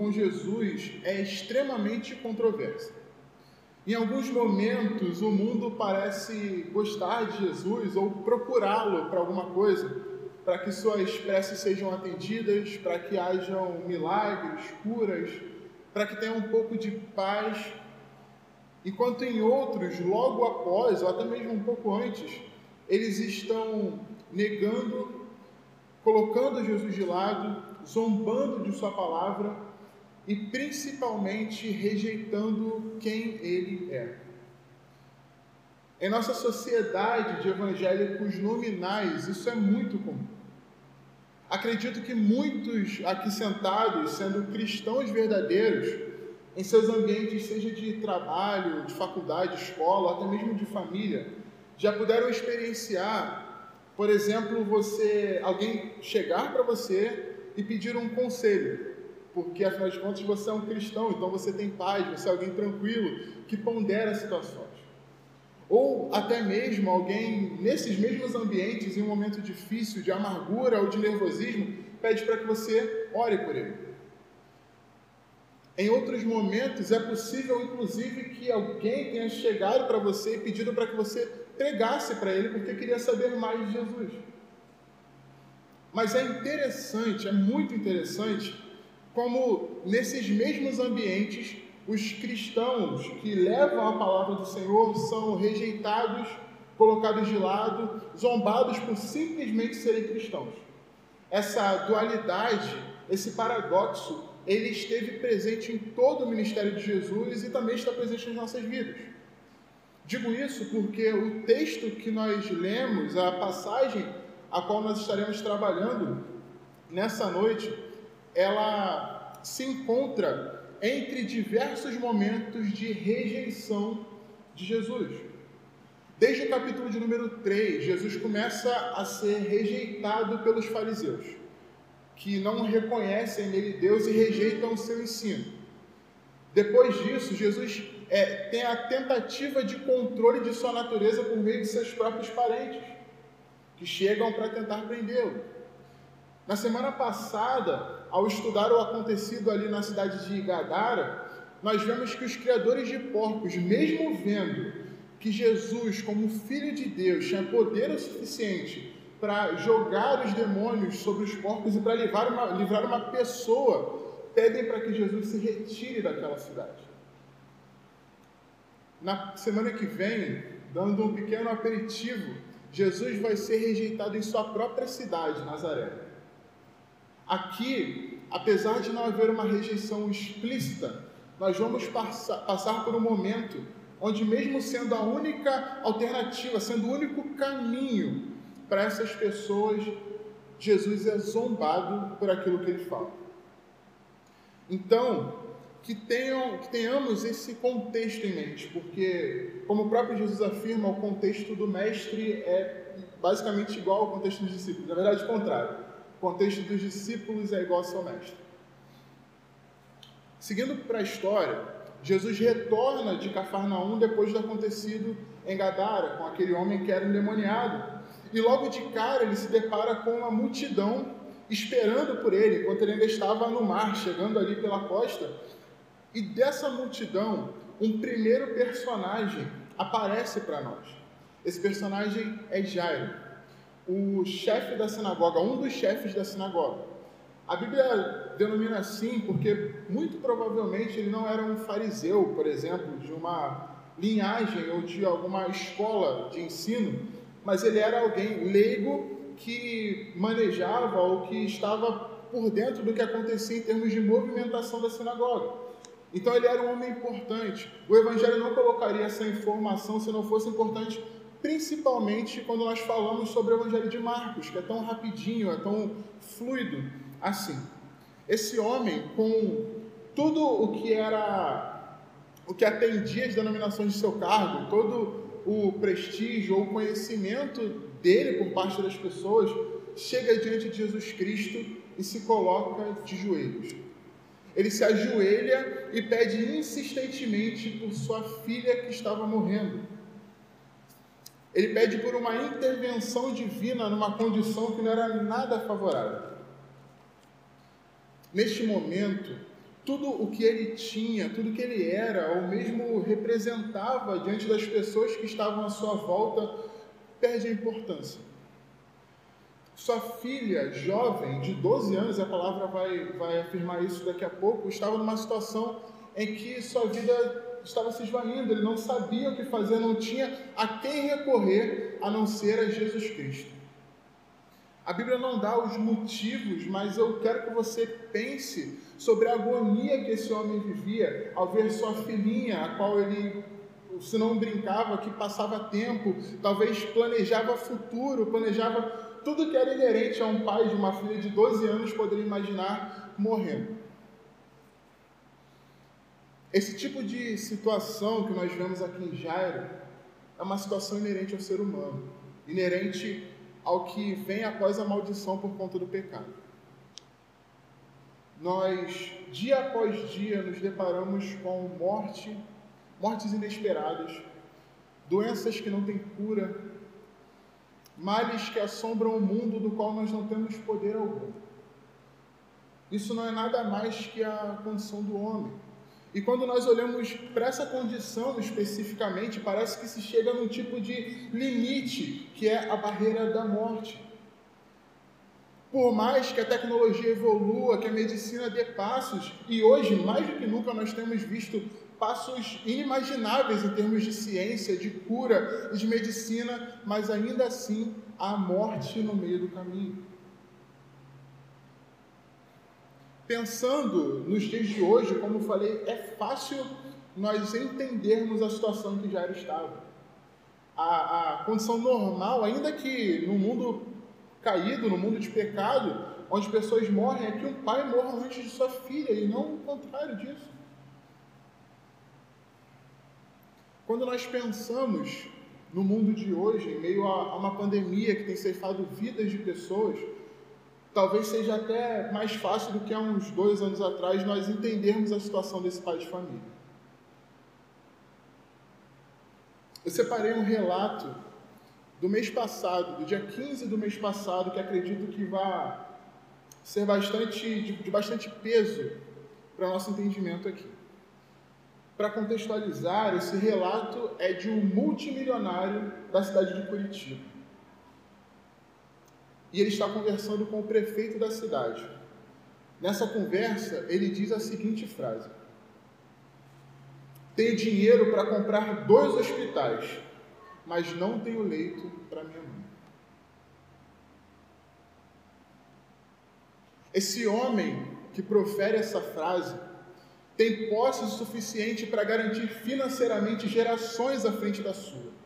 com Jesus é extremamente controversa. Em alguns momentos, o mundo parece gostar de Jesus ou procurá-lo para alguma coisa, para que suas preces sejam atendidas, para que hajam milagres, curas, para que tenha um pouco de paz. Enquanto em outros, logo após, ou até mesmo um pouco antes, eles estão negando, colocando Jesus de lado, zombando de Sua palavra e principalmente rejeitando quem ele é. Em nossa sociedade de evangélicos nominais, isso é muito comum. Acredito que muitos aqui sentados, sendo cristãos verdadeiros, em seus ambientes, seja de trabalho, de faculdade, escola, até mesmo de família, já puderam experienciar, por exemplo, você, alguém chegar para você e pedir um conselho porque afinal de contas você é um cristão, então você tem paz, você é alguém tranquilo, que pondera situações. Ou até mesmo alguém nesses mesmos ambientes, em um momento difícil, de amargura ou de nervosismo, pede para que você ore por ele. Em outros momentos, é possível, inclusive, que alguém tenha chegado para você e pedido para que você pregasse para ele, porque queria saber mais de Jesus. Mas é interessante, é muito interessante, como nesses mesmos ambientes os cristãos que levam a palavra do Senhor são rejeitados, colocados de lado, zombados por simplesmente serem cristãos. Essa dualidade, esse paradoxo, ele esteve presente em todo o ministério de Jesus e também está presente nas nossas vidas. Digo isso porque o texto que nós lemos, a passagem a qual nós estaremos trabalhando nessa noite, ela se encontra entre diversos momentos de rejeição de Jesus. Desde o capítulo de número 3, Jesus começa a ser rejeitado pelos fariseus, que não reconhecem nele Deus e rejeitam o seu ensino. Depois disso, Jesus é, tem a tentativa de controle de sua natureza por meio de seus próprios parentes, que chegam para tentar prendê-lo. Na semana passada, ao estudar o acontecido ali na cidade de Gadara, nós vemos que os criadores de porcos, mesmo vendo que Jesus, como filho de Deus, tinha poder o suficiente para jogar os demônios sobre os porcos e para livrar uma, livrar uma pessoa, pedem para que Jesus se retire daquela cidade. Na semana que vem, dando um pequeno aperitivo, Jesus vai ser rejeitado em sua própria cidade, Nazaré. Aqui, apesar de não haver uma rejeição explícita, nós vamos passar, por um momento onde, mesmo sendo a única alternativa, sendo o único caminho para essas pessoas, Jesus é zombado por aquilo que ele fala. Então, que, tenham, que tenhamos esse contexto em mente, porque, como o próprio Jesus afirma, o contexto do mestre é basicamente igual ao contexto dos discípulos, na verdade, o contrário. O contexto dos discípulos é igual ao seu mestre. Seguindo para a história, Jesus retorna de Cafarnaum depois do acontecido em Gadara, com aquele homem que era endemoniado. E logo de cara ele se depara com uma multidão esperando por ele, enquanto ele ainda estava no mar, chegando ali pela costa. E dessa multidão, um primeiro personagem aparece para nós. Esse personagem é Jairo o chefe da sinagoga, um dos chefes da sinagoga. A Bíblia denomina assim porque muito provavelmente ele não era um fariseu, por exemplo, de uma linhagem ou de alguma escola de ensino, mas ele era alguém leigo que manejava ou que estava por dentro do que acontecia em termos de movimentação da sinagoga. Então ele era um homem importante. O Evangelho não colocaria essa informação se não fosse importante principalmente quando nós falamos sobre o Evangelho de Marcos, que é tão rapidinho, é tão fluido assim. Esse homem, com tudo o que era, o que atendia as denominações de seu cargo, todo o prestígio ou conhecimento dele por parte das pessoas, chega diante de Jesus Cristo e se coloca de joelhos. Ele se ajoelha e pede insistentemente por sua filha que estava morrendo. Ele pede por uma intervenção divina numa condição que não era nada favorável. Neste momento, tudo o que ele tinha, tudo que ele era, ou mesmo representava diante das pessoas que estavam à sua volta, perde a importância. Sua filha, jovem, de 12 anos, a palavra vai, vai afirmar isso daqui a pouco, estava numa situação em que sua vida estava se esvaindo, ele não sabia o que fazer, não tinha a quem recorrer a não ser a Jesus Cristo. A Bíblia não dá os motivos, mas eu quero que você pense sobre a agonia que esse homem vivia ao ver sua filhinha, a qual ele, se não brincava, que passava tempo, talvez planejava futuro, planejava tudo que era inerente a um pai de uma filha de 12 anos poderia imaginar morrendo. Esse tipo de situação que nós vemos aqui em Jairo é uma situação inerente ao ser humano, inerente ao que vem após a maldição por conta do pecado. Nós, dia após dia, nos deparamos com morte, mortes inesperadas, doenças que não têm cura, males que assombram o mundo do qual nós não temos poder algum. Isso não é nada mais que a condição do homem. E quando nós olhamos para essa condição especificamente, parece que se chega num tipo de limite, que é a barreira da morte. Por mais que a tecnologia evolua, que a medicina dê passos, e hoje, mais do que nunca, nós temos visto passos inimagináveis em termos de ciência, de cura, de medicina, mas ainda assim há morte no meio do caminho. Pensando nos dias de hoje, como falei, é fácil nós entendermos a situação que Jairo estava. A, a condição normal, ainda que no mundo caído, no mundo de pecado, onde pessoas morrem, é que um pai morra antes de sua filha, e não o contrário disso. Quando nós pensamos no mundo de hoje, em meio a, a uma pandemia que tem ceifado vidas de pessoas, talvez seja até mais fácil do que há uns dois anos atrás nós entendermos a situação desse pai de família. Eu separei um relato do mês passado, do dia 15 do mês passado, que acredito que vai ser bastante, de, de bastante peso para nosso entendimento aqui. Para contextualizar, esse relato é de um multimilionário da cidade de Curitiba e ele está conversando com o prefeito da cidade. Nessa conversa, ele diz a seguinte frase: Tenho dinheiro para comprar dois hospitais, mas não tenho leito para minha mãe. Esse homem que profere essa frase tem posse suficiente para garantir financeiramente gerações à frente da sua.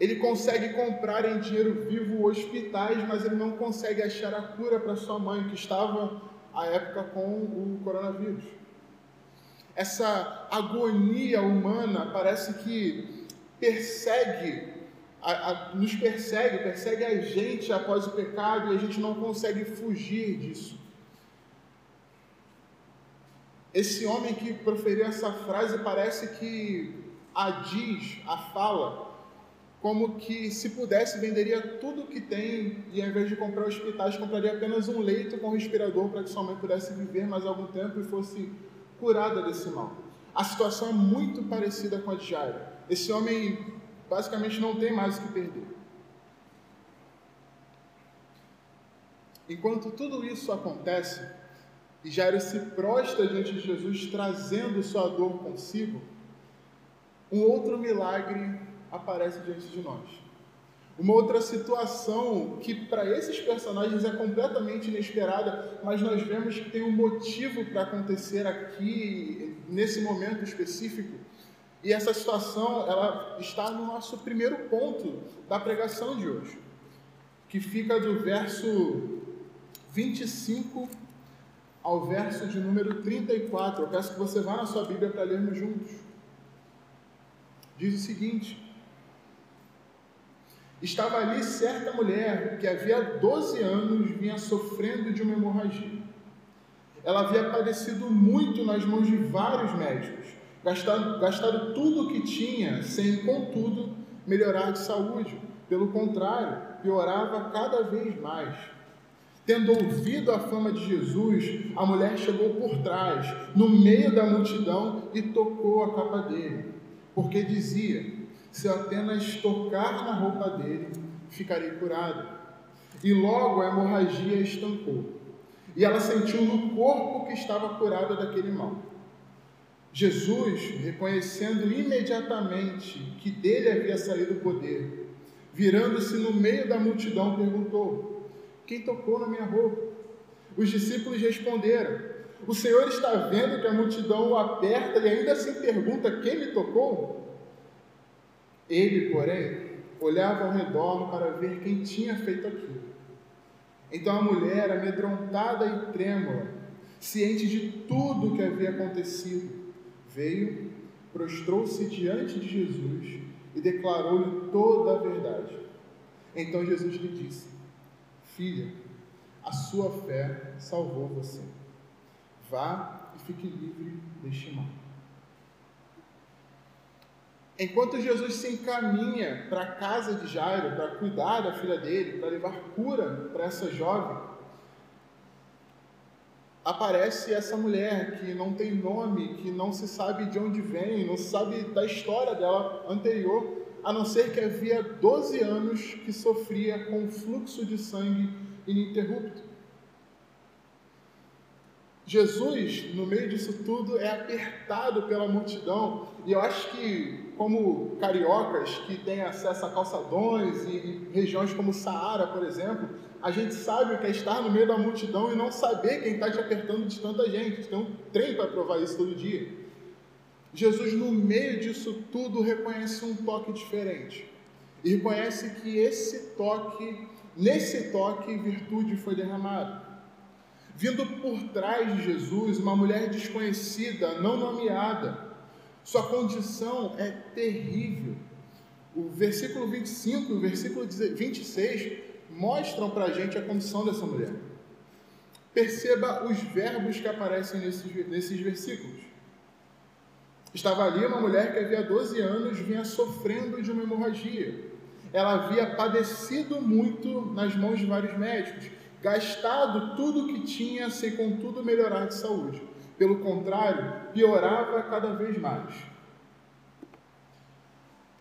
Ele consegue comprar em dinheiro vivo hospitais, mas ele não consegue achar a cura para sua mãe, que estava à época com o coronavírus. Essa agonia humana parece que persegue, a, a, nos persegue, persegue a gente após o pecado e a gente não consegue fugir disso. Esse homem que proferiu essa frase parece que a diz, a fala, como que se pudesse venderia tudo que tem e ao invés de comprar hospitais compraria apenas um leito com respirador para que sua mãe pudesse viver mais algum tempo e fosse curada desse mal. A situação é muito parecida com a de Jairo. Esse homem basicamente não tem mais o que perder. Enquanto tudo isso acontece e Jairo se prostra diante de Jesus trazendo sua dor consigo, um outro milagre aparece diante de nós. Uma outra situação que para esses personagens é completamente inesperada, mas nós vemos que tem um motivo para acontecer aqui, nesse momento específico. E essa situação, ela está no nosso primeiro ponto da pregação de hoje, que fica do verso 25 ao verso de número 34. Eu peço que você vá na sua Bíblia para lermos juntos. Diz o seguinte: Estava ali certa mulher que havia 12 anos vinha sofrendo de uma hemorragia. Ela havia padecido muito nas mãos de vários médicos, gastado, gastado tudo o que tinha, sem, contudo, melhorar de saúde. Pelo contrário, piorava cada vez mais. Tendo ouvido a fama de Jesus, a mulher chegou por trás, no meio da multidão, e tocou a capa dele, porque dizia: Se apenas tocar na roupa dele, ficarei curado. E logo a hemorragia estancou, e ela sentiu no corpo que estava curada daquele mal. Jesus, reconhecendo imediatamente que dele havia saído o poder, virando-se no meio da multidão, perguntou: Quem tocou na minha roupa? Os discípulos responderam: O Senhor está vendo que a multidão o aperta e ainda assim pergunta: Quem me tocou? Ele, porém, olhava ao redor para ver quem tinha feito aquilo. Então a mulher, amedrontada e trêmula, ciente de tudo o que havia acontecido, veio, prostrou-se diante de Jesus e declarou-lhe toda a verdade. Então Jesus lhe disse: Filha, a sua fé salvou você. Vá e fique livre deste mal. Enquanto Jesus se encaminha para a casa de Jairo para cuidar da filha dele, para levar cura para essa jovem, aparece essa mulher que não tem nome, que não se sabe de onde vem, não se sabe da história dela anterior, a não ser que havia 12 anos que sofria com fluxo de sangue ininterrupto. Jesus, no meio disso tudo, é apertado pela multidão, e eu acho que, como cariocas que têm acesso a calçadões e, regiões como Saara, por exemplo, a gente sabe o que é estar no meio da multidão e não saber quem está te apertando de tanta gente. Tem um trem para provar isso todo dia. Jesus, no meio disso tudo, reconhece um toque diferente. E reconhece que esse toque, nesse toque, virtude foi derramada. Vindo por trás de Jesus, uma mulher desconhecida, não nomeada. Sua condição é terrível. O versículo 25 e o versículo 26 mostram para a gente a condição dessa mulher. Perceba os verbos que aparecem nesses, nesses versículos. Estava ali uma mulher que havia 12 anos vinha sofrendo de uma hemorragia. Ela havia padecido muito nas mãos de vários médicos, gastado tudo o que tinha sem contudo melhorar de saúde. Pelo contrário, piorava cada vez mais.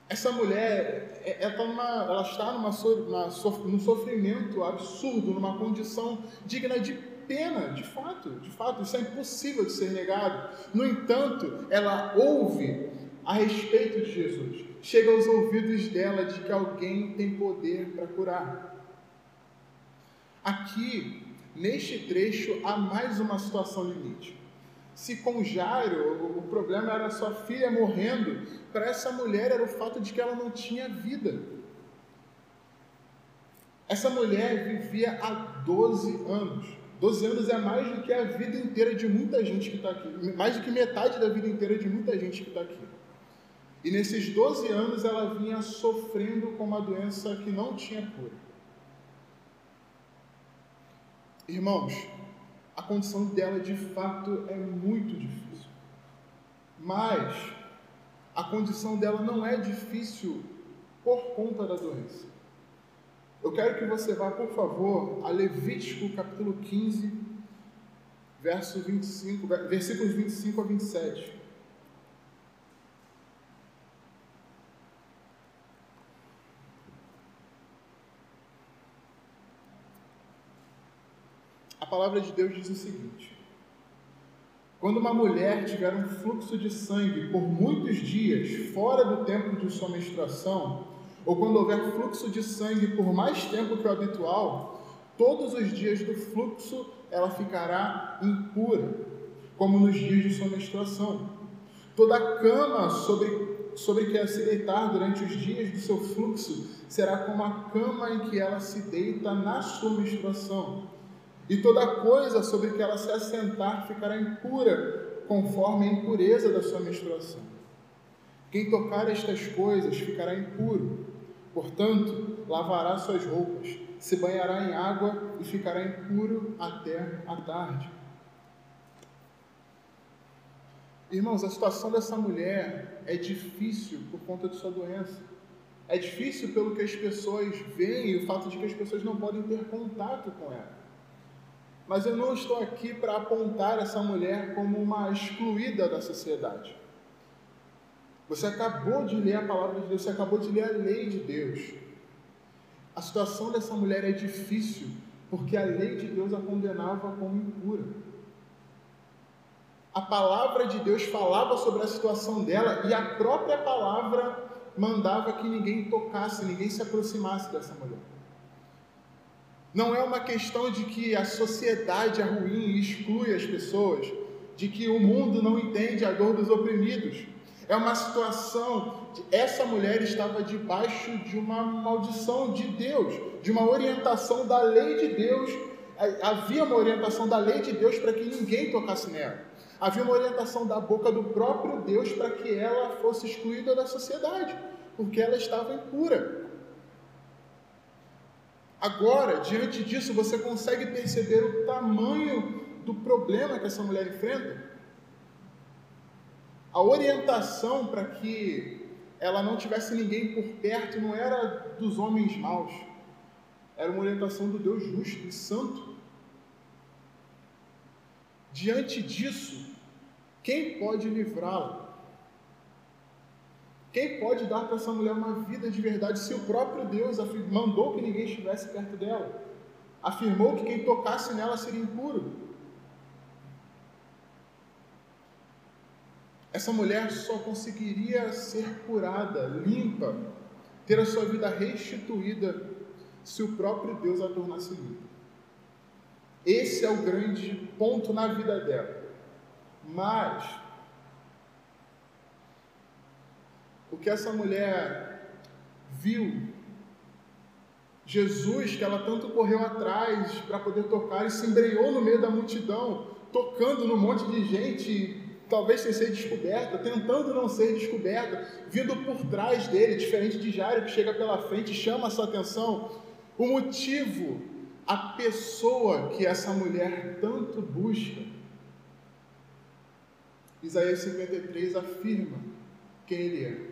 Essa mulher, é, ela, tá numa, ela está numa, num sofrimento absurdo, numa condição digna de pena, de fato, de fato, isso é impossível de ser negado. No entanto, ela ouve a respeito de Jesus, chega aos ouvidos dela de que alguém tem poder para curar. Aqui, neste trecho, há mais uma situação limite. Se com Jairo o problema era sua filha morrendo, para essa mulher era o fato de que ela não tinha vida. Essa mulher vivia há 12 anos. 12 anos é mais do que a vida inteira de muita gente que está aqui, mais do que metade da vida inteira de muita gente que está aqui. E nesses 12 anos ela vinha sofrendo com uma doença que não tinha cura. Irmãos, a condição dela de fato é muito difícil. Mas a condição dela não é difícil por conta da doença. Eu quero que você vá, por favor, a Levítico capítulo 15, verso 25, versículos 25 a 27. A palavra de Deus diz o seguinte: Quando uma mulher tiver um fluxo de sangue por muitos dias fora do tempo de sua menstruação, ou quando houver fluxo de sangue por mais tempo que o habitual, todos os dias do fluxo ela ficará impura, como nos dias de sua menstruação. Toda cama sobre, sobre que ela se deitar durante os dias do seu fluxo será como a cama em que ela se deita na sua menstruação. E toda coisa sobre que ela se assentar ficará impura, conforme a impureza da sua menstruação. Quem tocar estas coisas ficará impuro. Portanto, lavará suas roupas, se banhará em água e ficará impuro até a tarde. Irmãos, a situação dessa mulher é difícil por conta de sua doença. É difícil pelo que as pessoas veem e o fato de que as pessoas não podem ter contato com ela. Mas eu não estou aqui para apontar essa mulher como uma excluída da sociedade. Você acabou de ler a palavra de Deus, você acabou de ler a lei de Deus. A situação dessa mulher é difícil, porque a lei de Deus a condenava como impura. A palavra de Deus falava sobre a situação dela e a própria palavra mandava que ninguém tocasse, ninguém se aproximasse dessa mulher. Não é uma questão de que a sociedade é ruim e exclui as pessoas, de que o mundo não entende a dor dos oprimidos. É uma situação de essa mulher estava debaixo de uma maldição de Deus, de uma orientação da lei de Deus. Havia uma orientação da lei de Deus para que ninguém tocasse nela. Havia uma orientação da boca do próprio Deus para que ela fosse excluída da sociedade, porque ela estava impura. Agora, diante disso, você consegue perceber o tamanho do problema que essa mulher enfrenta? A orientação para que ela não tivesse ninguém por perto não era dos homens maus, era uma orientação do Deus justo e santo. Diante disso, quem pode livrá-la? Quem pode dar para essa mulher uma vida de verdade se o próprio Deus mandou que ninguém estivesse perto dela? Afirmou que quem tocasse nela seria impuro. Essa mulher só conseguiria ser curada, limpa, ter a sua vida restituída se o próprio Deus a tornasse limpa. Esse é o grande ponto na vida dela. Mas o que essa mulher viu, Jesus, que ela tanto correu atrás para poder tocar e se embreou no meio da multidão, tocando num monte de gente, talvez sem ser descoberta, tentando não ser descoberta, vindo por trás dele, diferente de Jairo que chega pela frente e chama a sua atenção. O motivo, a pessoa que essa mulher tanto busca. Isaías 53 afirma quem ele é.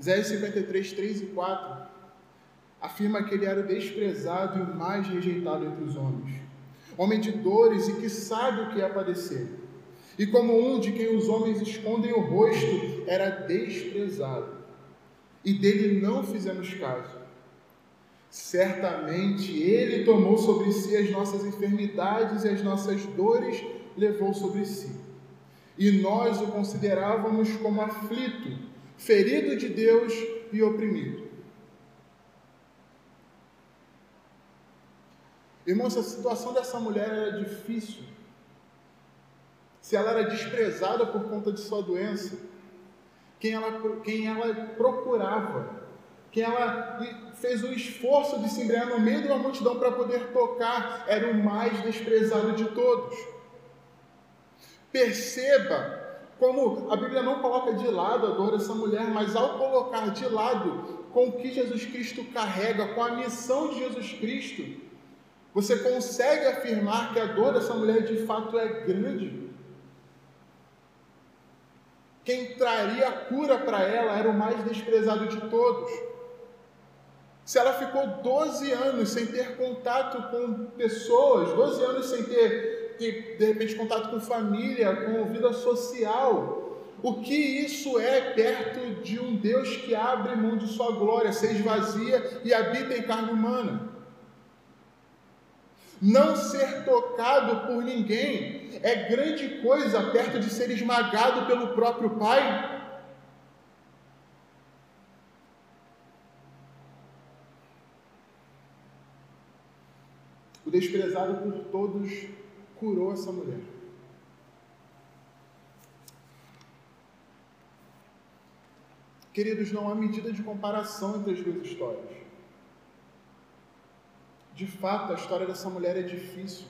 Isaías 53, 3 e 4 afirma que ele era o desprezado e o mais rejeitado entre os homens, homem de dores e que sabe o que é padecer. E como um de quem os homens escondem o rosto, era desprezado, e dele não fizemos caso. Certamente ele tomou sobre si as nossas enfermidades e as nossas dores levou sobre si. E nós o considerávamos como aflito ferido de Deus e oprimido. Irmãos, a situação dessa mulher era difícil. Se ela era desprezada por conta de sua doença, quem ela, quem ela procurava, quem ela fez o esforço de se embrear no meio de uma multidão para poder tocar, era o mais desprezado de todos. Perceba como a Bíblia não coloca de lado a dor dessa mulher, mas ao colocar de lado com o que Jesus Cristo carrega, com a missão de Jesus Cristo, você consegue afirmar que a dor dessa mulher de fato é grande. Quem traria a cura para ela era o mais desprezado de todos. Se ela ficou 12 anos sem ter contato com pessoas, 12 anos sem ter ter, de repente, contato com família, com vida social. O que isso é perto de um Deus que abre mão de sua glória, se esvazia e habita em carne humana? Não ser tocado por ninguém é grande coisa perto de ser esmagado pelo próprio Pai. O desprezado por todos curou essa mulher. Queridos, não há medida de comparação entre as duas histórias. De fato, a história dessa mulher é difícil.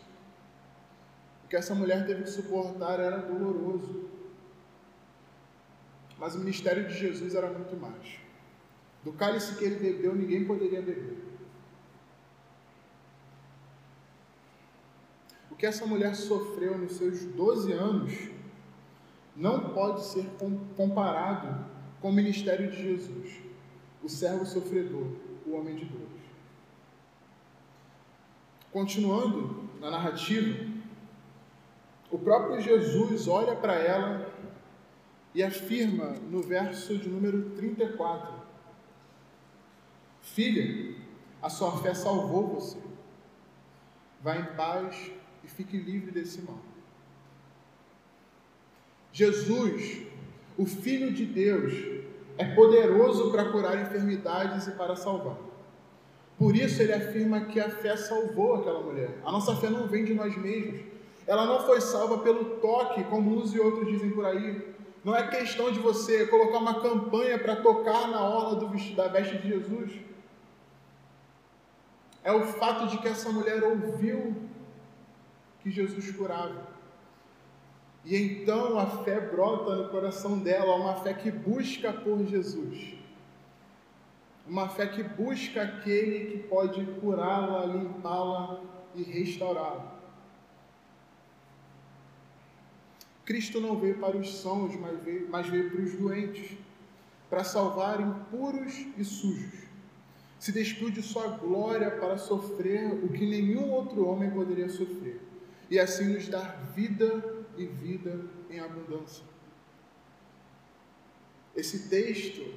O que essa mulher teve que suportar era doloroso. Mas o ministério de Jesus era muito mais. Do cálice que ele bebeu, ninguém poderia beber. Que essa mulher sofreu nos seus 12 anos não pode ser comparado com o ministério de Jesus, o servo sofredor, o homem de dores. Continuando, na narrativa, o próprio Jesus olha para ela e afirma no verso de número 34: Filha, a sua fé salvou você. Vá em paz fique livre desse mal. Jesus, o Filho de Deus, é poderoso para curar enfermidades e para salvar. Por isso ele afirma que a fé salvou aquela mulher. A nossa fé não vem de nós mesmos. Ela não foi salva pelo toque, como uns e outros dizem por aí. Não é questão de você colocar uma campanha para tocar na orla do vestido, da veste de Jesus. É o fato de que essa mulher ouviu que Jesus curava. E então a fé brota no coração dela, uma fé que busca por Jesus. Uma fé que busca aquele que pode curá-la, limpá-la e restaurá-la. Cristo não veio para os sãos, mas veio, mas veio para os doentes, para salvar impuros e sujos. Se despiu de sua glória para sofrer o que nenhum outro homem poderia sofrer, e assim nos dar vida e vida em abundância. Esse texto,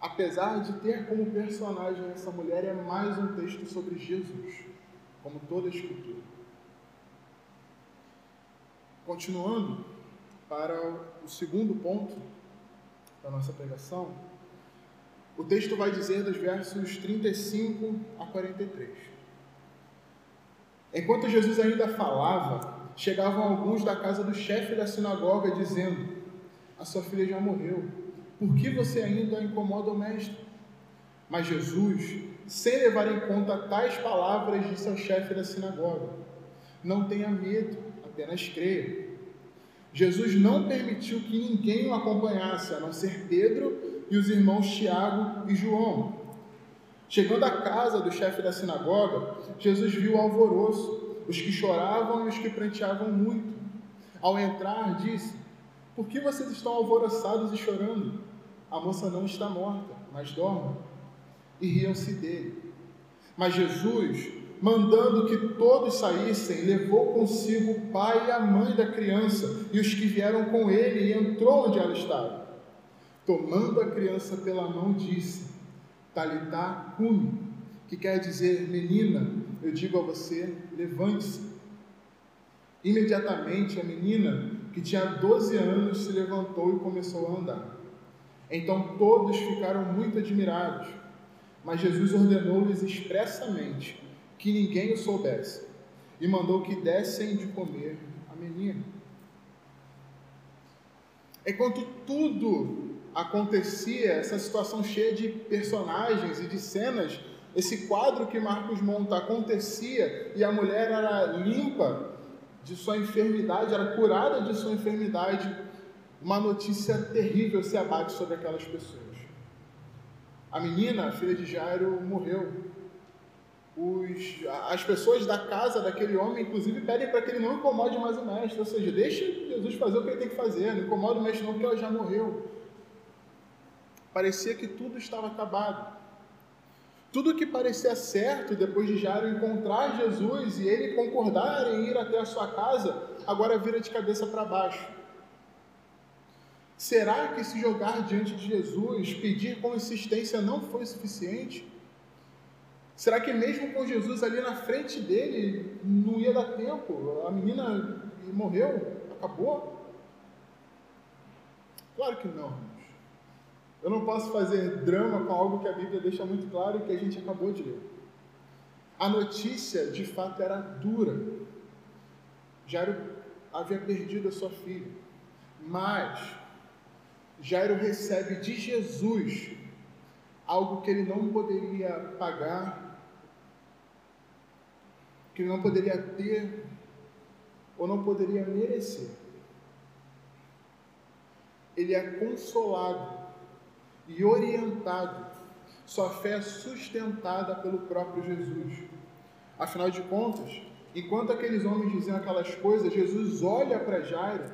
apesar de ter como personagem essa mulher, é mais um texto sobre Jesus, como toda a Escritura. Continuando, para o segundo ponto da nossa pregação, o texto vai dizer dos versos 35 a 43. Enquanto Jesus ainda falava, chegavam alguns da casa do chefe da sinagoga dizendo: A sua filha já morreu, por que você ainda incomoda o mestre? Mas Jesus, sem levar em conta tais palavras, disse ao chefe da sinagoga: Não tenha medo, apenas creia. Jesus não permitiu que ninguém o acompanhasse, a não ser Pedro e os irmãos Tiago e João. Chegando à casa do chefe da sinagoga, Jesus viu o alvoroço, os que choravam e os que pranteavam muito. Ao entrar, disse: Por que vocês estão alvoroçados e chorando? A moça não está morta, mas dorme. E riam-se dele. Mas Jesus mandando que todos saíssem, levou consigo o pai e a mãe da criança e os que vieram com ele, e entrou onde ela estava. Tomando a criança pela mão, disse: Talitá cumi, que quer dizer, menina, eu digo a você, levante-se. Imediatamente a menina, que tinha 12 anos, se levantou e começou a andar. Então todos ficaram muito admirados, mas Jesus ordenou-lhes expressamente que ninguém o soubesse, e mandou que dessem de comer a menina. Enquanto tudo acontecia, essa situação cheia de personagens e de cenas, esse quadro que Marcos monta acontecia e a mulher era limpa de sua enfermidade, era curada de sua enfermidade, uma notícia terrível se abate sobre aquelas pessoas. A menina, a filha de Jairo, morreu os, as pessoas da casa daquele homem, inclusive, pedem para que ele não incomode mais o mestre, ou seja, deixe Jesus fazer o que ele tem que fazer, não incomoda o mestre não, porque ela já morreu. Parecia que tudo estava acabado. Tudo que parecia certo depois de Jairo encontrar Jesus e ele concordar em ir até a sua casa, agora vira de cabeça para baixo. Será que se jogar diante de Jesus, pedir com insistência, não foi suficiente? Será que mesmo com Jesus ali na frente dele, não ia dar tempo? A menina morreu? Acabou? Claro que não. Eu não posso fazer drama com algo que a Bíblia deixa muito claro e que a gente acabou de ler. A notícia, de fato, era dura. Jairo havia perdido a sua filha. Mas Jairo recebe de Jesus algo que ele não poderia pagar que ele não poderia ter ou não poderia merecer. Ele é consolado e orientado, sua fé é sustentada pelo próprio Jesus. Afinal de contas, enquanto aqueles homens diziam aquelas coisas, Jesus olha para Jairo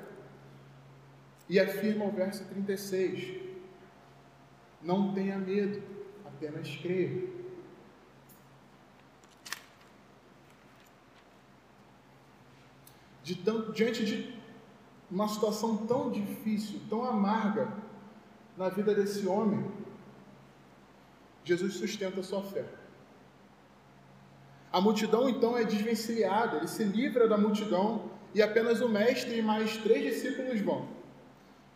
e afirma o verso 36: Não tenha medo, apenas creia. diante de uma situação tão difícil, tão amarga na vida desse homem, Jesus sustenta a sua fé. A multidão então é desvencilhada, ele se livra da multidão e apenas o mestre e mais três discípulos vão.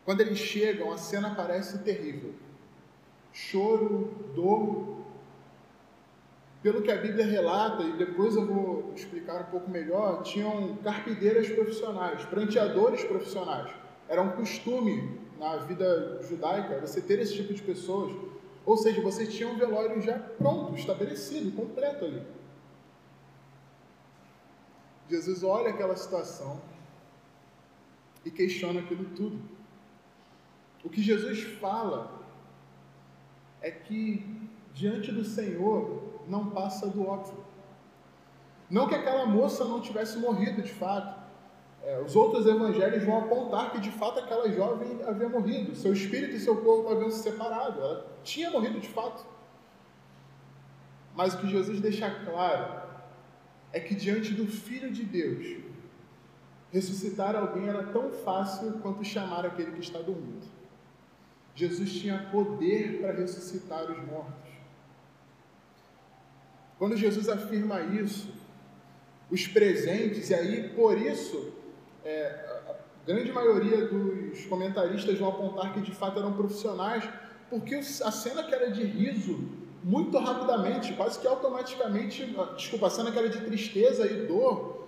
Quando eles chegam, a cena parece terrível. Choro, dor. Pelo que a Bíblia relata, e depois eu vou explicar um pouco melhor, tinham carpideiras profissionais, pranteadores profissionais. Era um costume na vida judaica você ter esse tipo de pessoas. Ou seja, você tinha um velório já pronto, estabelecido, completo ali. Jesus olha aquela situação e questiona aquilo tudo. O que Jesus fala é que diante do Senhor não passa do óbvio. Não que aquela moça não tivesse morrido de fato. É, os outros evangelhos vão apontar que de fato aquela jovem havia morrido. Seu espírito e seu corpo haviam se separado. Ela tinha morrido de fato. Mas o que Jesus deixa claro é que diante do Filho de Deus, ressuscitar alguém era tão fácil quanto chamar aquele que está dormindo. Jesus tinha poder para ressuscitar os mortos. Quando Jesus afirma isso, os presentes, e aí por isso, é, a grande maioria dos comentaristas vão apontar que de fato eram profissionais, porque a cena que era de riso muito rapidamente, quase que automaticamente, ah, desculpa, a cena que era de tristeza e dor,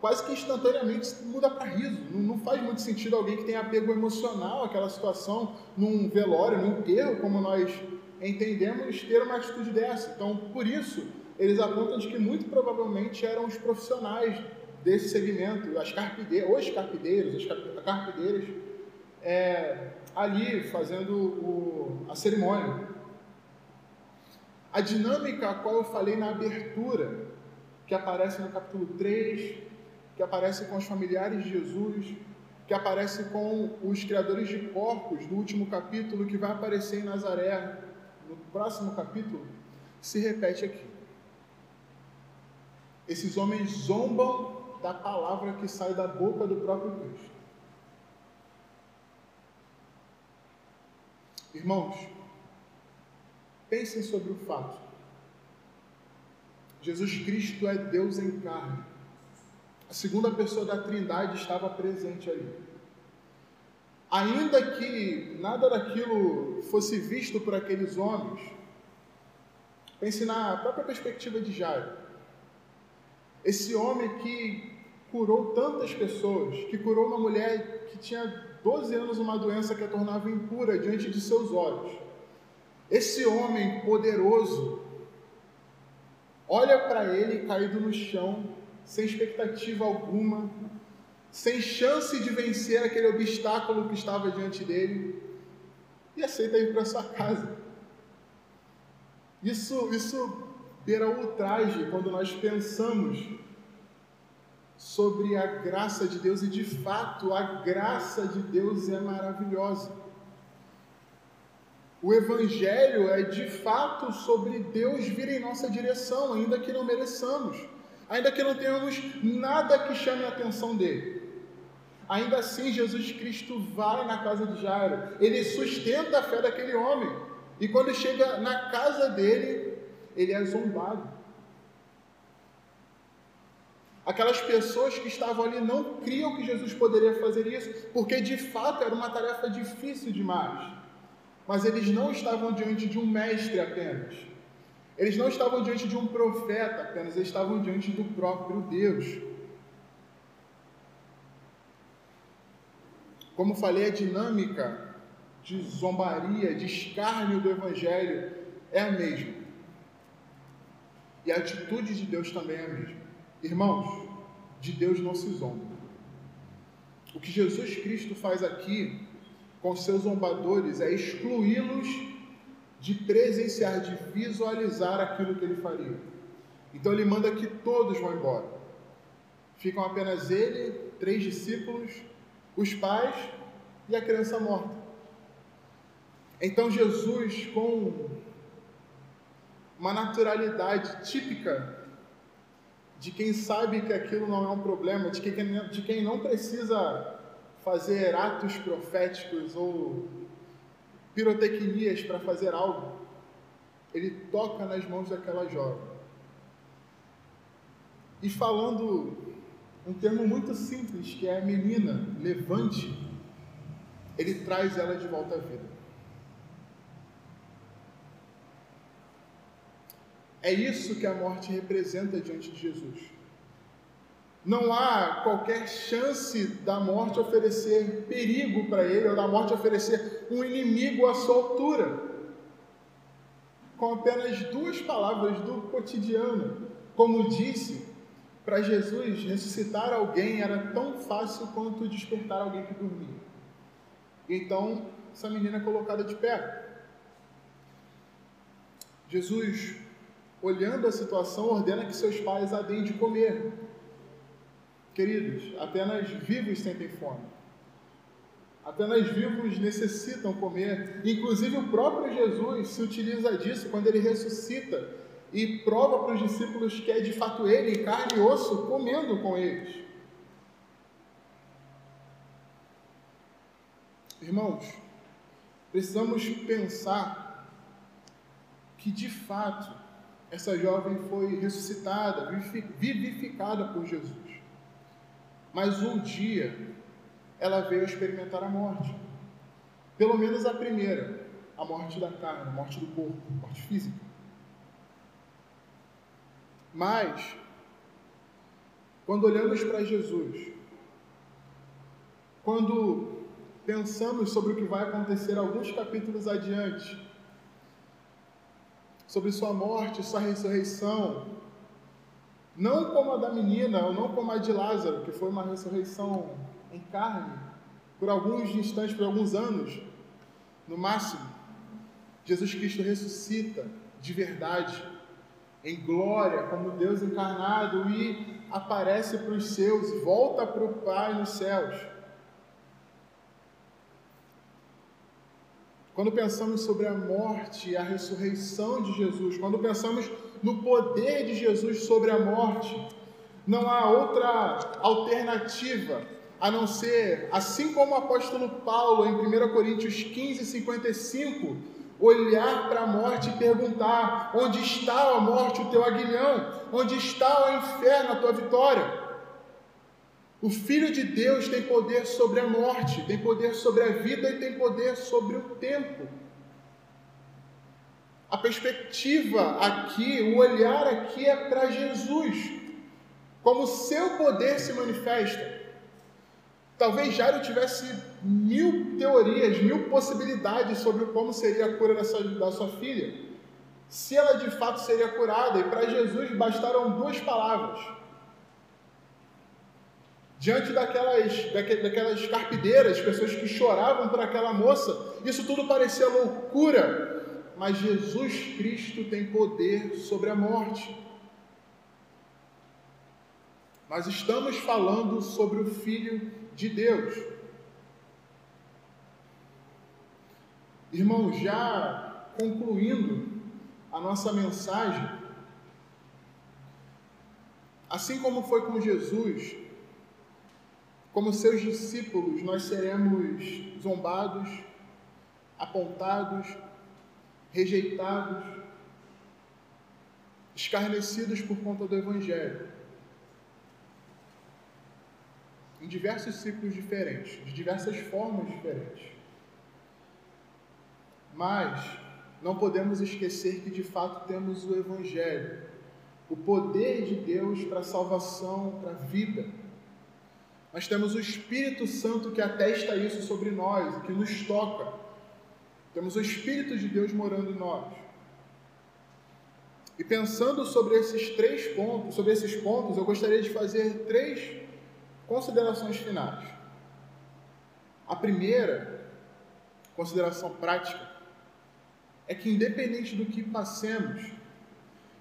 quase que instantaneamente muda para riso. Não, não, faz muito sentido alguém que tem apego emocional àquela situação, num velório, num enterro, como nós entendemos, ter uma atitude dessa. Então, por isso, eles apontam de que muito provavelmente eram os profissionais desse segmento, as carpideiras, os carpideiros, as carpideiras, é, ali fazendo o, a cerimônia. A dinâmica a qual eu falei na abertura, que aparece no capítulo 3, que aparece com os familiares de Jesus, que aparece com os criadores de porcos no último capítulo, que vai aparecer em Nazaré no próximo capítulo, se repete aqui. Esses homens zombam da palavra que sai da boca do próprio Cristo. Irmãos, Pensem sobre o fato. Jesus Cristo é Deus em carne. A segunda pessoa da Trindade estava presente ali. Ainda que nada daquilo fosse visto por aqueles homens, pense na própria perspectiva de Jairo. Esse homem que curou tantas pessoas, que curou uma mulher que tinha 12 anos uma doença que a tornava impura diante de seus olhos esse homem poderoso olha para ele caído no chão, sem expectativa alguma, sem chance de vencer aquele obstáculo que estava diante dele, e aceita ir para sua casa. Isso, isso beira o ultraje quando nós pensamos sobre a graça de Deus, e de fato a graça de Deus é maravilhosa. O Evangelho é de fato sobre Deus vir em nossa direção, ainda que não mereçamos, ainda que não tenhamos nada que chame a atenção dele. Ainda assim, Jesus Cristo vai na casa de Jairo, ele sustenta a fé daquele homem, e quando chega na casa dele, ele é zombado. Aquelas pessoas que estavam ali não criam que Jesus poderia fazer isso, porque de fato era uma tarefa difícil demais. Mas eles não estavam diante de um mestre apenas. Eles não estavam diante de um profeta apenas, eles estavam diante do próprio Deus. Como falei, a dinâmica de zombaria, de escárnio do Evangelho é a mesma. E a atitude de Deus também é a mesma. Irmãos, de Deus não se zomba. O que Jesus Cristo faz aqui com seus zombadores é excluí-los de presenciar, de visualizar aquilo que ele faria. Então ele manda que todos vão embora. Ficam apenas ele, três discípulos, os pais e a criança morta. Então Jesus, com uma naturalidade típica de quem sabe que aquilo não é um problema, de quem, de quem não precisa fazer atos proféticos ou pirotecnias para fazer algo, ele toca nas mãos daquela jovem. E falando um termo muito simples, que é a menina, levante, ele traz ela de volta à vida. É isso que a morte representa diante de Jesus. Não há qualquer chance da morte oferecer perigo para ele, ou da morte oferecer um inimigo à sua altura. Com apenas duas palavras do cotidiano. Como disse, para Jesus ressuscitar alguém era tão fácil quanto despertar alguém que dormia. Então, essa menina é colocada de pé. Jesus olhando a situação, ordena que seus pais a deem de comer. Queridos, apenas vivos sentem fome. Apenas vivos necessitam comer. Inclusive, o próprio Jesus se utiliza disso quando ele ressuscita e prova para os discípulos que é de fato ele, carne e osso, comendo com eles. Irmãos, precisamos pensar que de fato essa jovem foi ressuscitada, vivificada por Jesus. Mas um dia ela veio experimentar a morte. Pelo menos a primeira, a morte da carne, a morte do corpo, a morte física. Mas, quando olhamos para Jesus, quando pensamos sobre o que vai acontecer alguns capítulos adiante, sobre sua morte, sua ressurreição, não como a da menina, ou não como a de Lázaro, que foi uma ressurreição em carne, por alguns instantes, por alguns anos, no máximo. Jesus Cristo ressuscita de verdade, em glória, como Deus encarnado, e aparece para os seus, volta para o Pai nos céus. Quando pensamos sobre a morte e a ressurreição de Jesus, quando pensamos no poder de Jesus sobre a morte, não há outra alternativa a não ser, assim como o apóstolo Paulo em 1 Coríntios 15, 55, olhar para a morte e perguntar: onde está a morte, o teu aguilhão? Onde está o inferno, a tua vitória? O Filho de Deus tem poder sobre a morte, tem poder sobre a vida e tem poder sobre o tempo. A perspectiva aqui, o olhar aqui é para Jesus, como o seu poder se manifesta. Talvez Jairo tivesse mil teorias, mil possibilidades sobre como seria a cura da sua filha, se ela de fato seria curada, e para Jesus bastaram duas palavras diante daquelas, daquelas carpideiras, pessoas que choravam por aquela moça, isso tudo parecia loucura, mas Jesus Cristo tem poder sobre a morte. Nós estamos falando sobre o Filho de Deus. Irmãos, já concluindo a nossa mensagem, assim como foi com Jesus, como seus discípulos, nós seremos zombados, apontados, rejeitados, escarnecidos por conta do Evangelho. Em diversos ciclos diferentes, de diversas formas diferentes. Mas não podemos esquecer que de fato temos o Evangelho, o poder de Deus para a salvação, para a vida nós temos o Espírito Santo que atesta isso sobre nós, que nos toca. Temos o Espírito de Deus morando em nós. E pensando sobre esses três pontos, sobre esses pontos, eu gostaria de fazer três considerações finais. A primeira consideração prática é que independente do que passemos,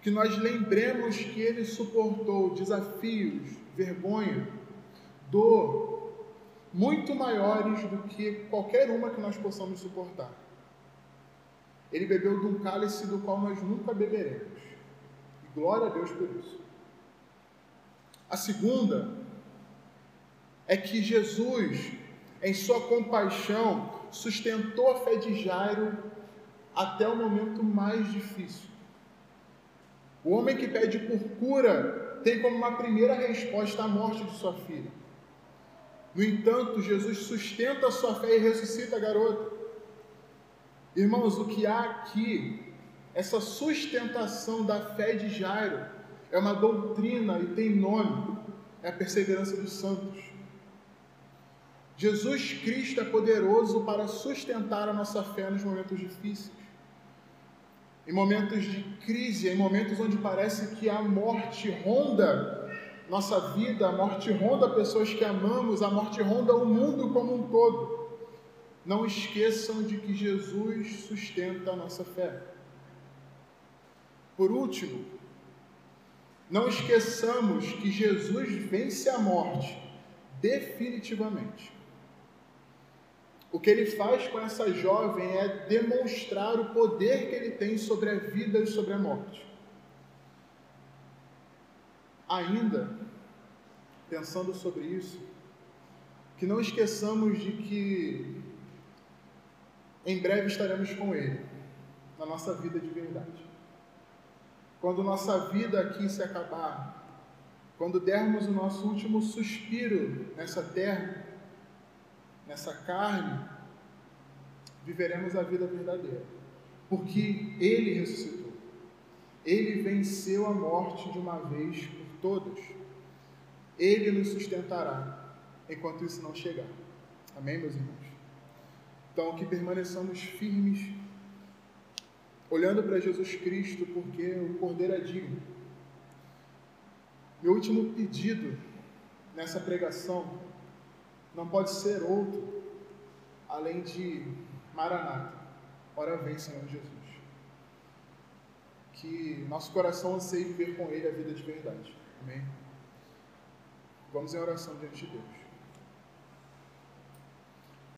que nós lembremos que ele suportou desafios, vergonha, dor muito maiores do que qualquer uma que nós possamos suportar. Ele bebeu de um cálice do qual nós nunca beberemos. E glória a Deus por isso. A segunda é que Jesus, em sua compaixão, sustentou a fé de Jairo até o momento mais difícil. O homem que pede por cura tem como uma primeira resposta a morte de sua filha. No entanto, Jesus sustenta a sua fé e ressuscita a garota. Irmãos, o que há aqui, essa sustentação da fé de Jairo, é uma doutrina e tem nome, é a perseverança dos santos. Jesus Cristo é poderoso para sustentar a nossa fé nos momentos difíceis, em momentos de crise, em momentos onde parece que a morte ronda nossa vida, a morte ronda pessoas que amamos, a morte ronda o mundo como um todo. Não esqueçam de que Jesus sustenta a nossa fé. Por último, não esqueçamos que Jesus vence a morte definitivamente. O que ele faz com essa jovem é demonstrar o poder que ele tem sobre a vida e sobre a morte. Ainda, pensando sobre isso, que não esqueçamos de que em breve estaremos com Ele, na nossa vida de verdade. Quando nossa vida aqui se acabar, quando dermos o nosso último suspiro nessa terra, nessa carne, viveremos a vida verdadeira, porque Ele ressuscitou. Ele venceu a morte de uma vez todas. Ele nos sustentará enquanto isso não chegar. Amém, meus irmãos? Então, que permaneçamos firmes, olhando para Jesus Cristo, porque o Cordeiro é digno. Meu último pedido nessa pregação não pode ser outro além de Maranata. Ora vem, Senhor Jesus. Que nosso coração anseie viver com Ele a vida de verdade. Amém? Vamos em oração diante de Deus.